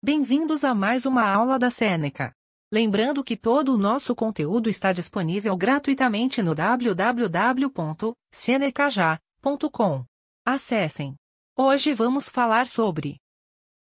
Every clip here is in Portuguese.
Bem-vindos a mais uma aula da Seneca. Lembrando que todo o nosso conteúdo está disponível gratuitamente no www.senecaja.com. Acessem. Hoje vamos falar sobre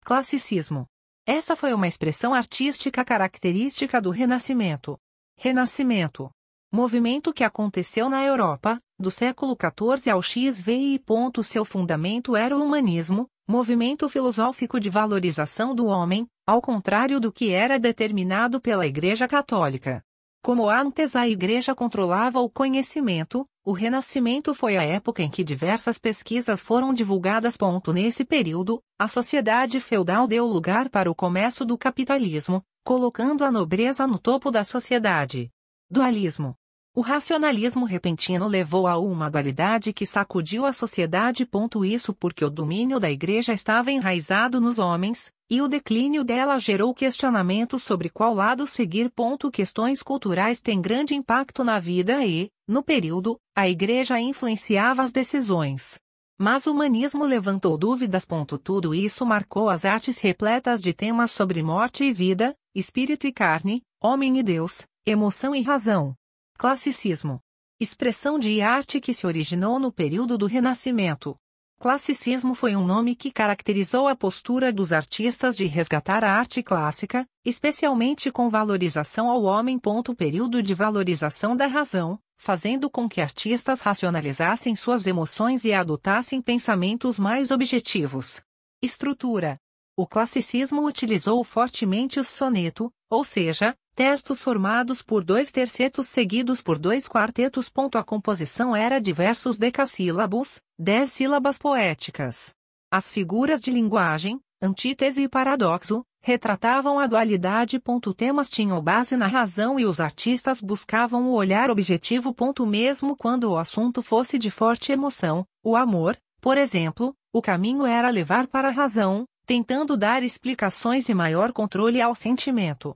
classicismo. Essa foi uma expressão artística característica do Renascimento. Renascimento. Movimento que aconteceu na Europa, do século XIV ao XVI. Seu fundamento era o humanismo, movimento filosófico de valorização do homem, ao contrário do que era determinado pela Igreja Católica. Como antes a Igreja controlava o conhecimento, o Renascimento foi a época em que diversas pesquisas foram divulgadas. Nesse período, a sociedade feudal deu lugar para o comércio do capitalismo, colocando a nobreza no topo da sociedade. Dualismo. O racionalismo repentino levou a uma dualidade que sacudiu a sociedade. Isso porque o domínio da igreja estava enraizado nos homens, e o declínio dela gerou questionamento sobre qual lado seguir. Questões culturais têm grande impacto na vida e, no período, a igreja influenciava as decisões. Mas o humanismo levantou dúvidas. Tudo isso marcou as artes repletas de temas sobre morte e vida, espírito e carne, homem e Deus, emoção e razão. Classicismo. Expressão de arte que se originou no período do Renascimento. Classicismo foi um nome que caracterizou a postura dos artistas de resgatar a arte clássica, especialmente com valorização ao homem. Período de valorização da razão, fazendo com que artistas racionalizassem suas emoções e adotassem pensamentos mais objetivos. Estrutura. O classicismo utilizou fortemente o soneto, ou seja, Textos formados por dois tercetos seguidos por dois quartetos. A composição era de versos decassílabos, dez sílabas poéticas. As figuras de linguagem, antítese e paradoxo, retratavam a dualidade. Temas tinham base na razão e os artistas buscavam o olhar objetivo. Mesmo quando o assunto fosse de forte emoção, o amor, por exemplo, o caminho era levar para a razão, tentando dar explicações e maior controle ao sentimento.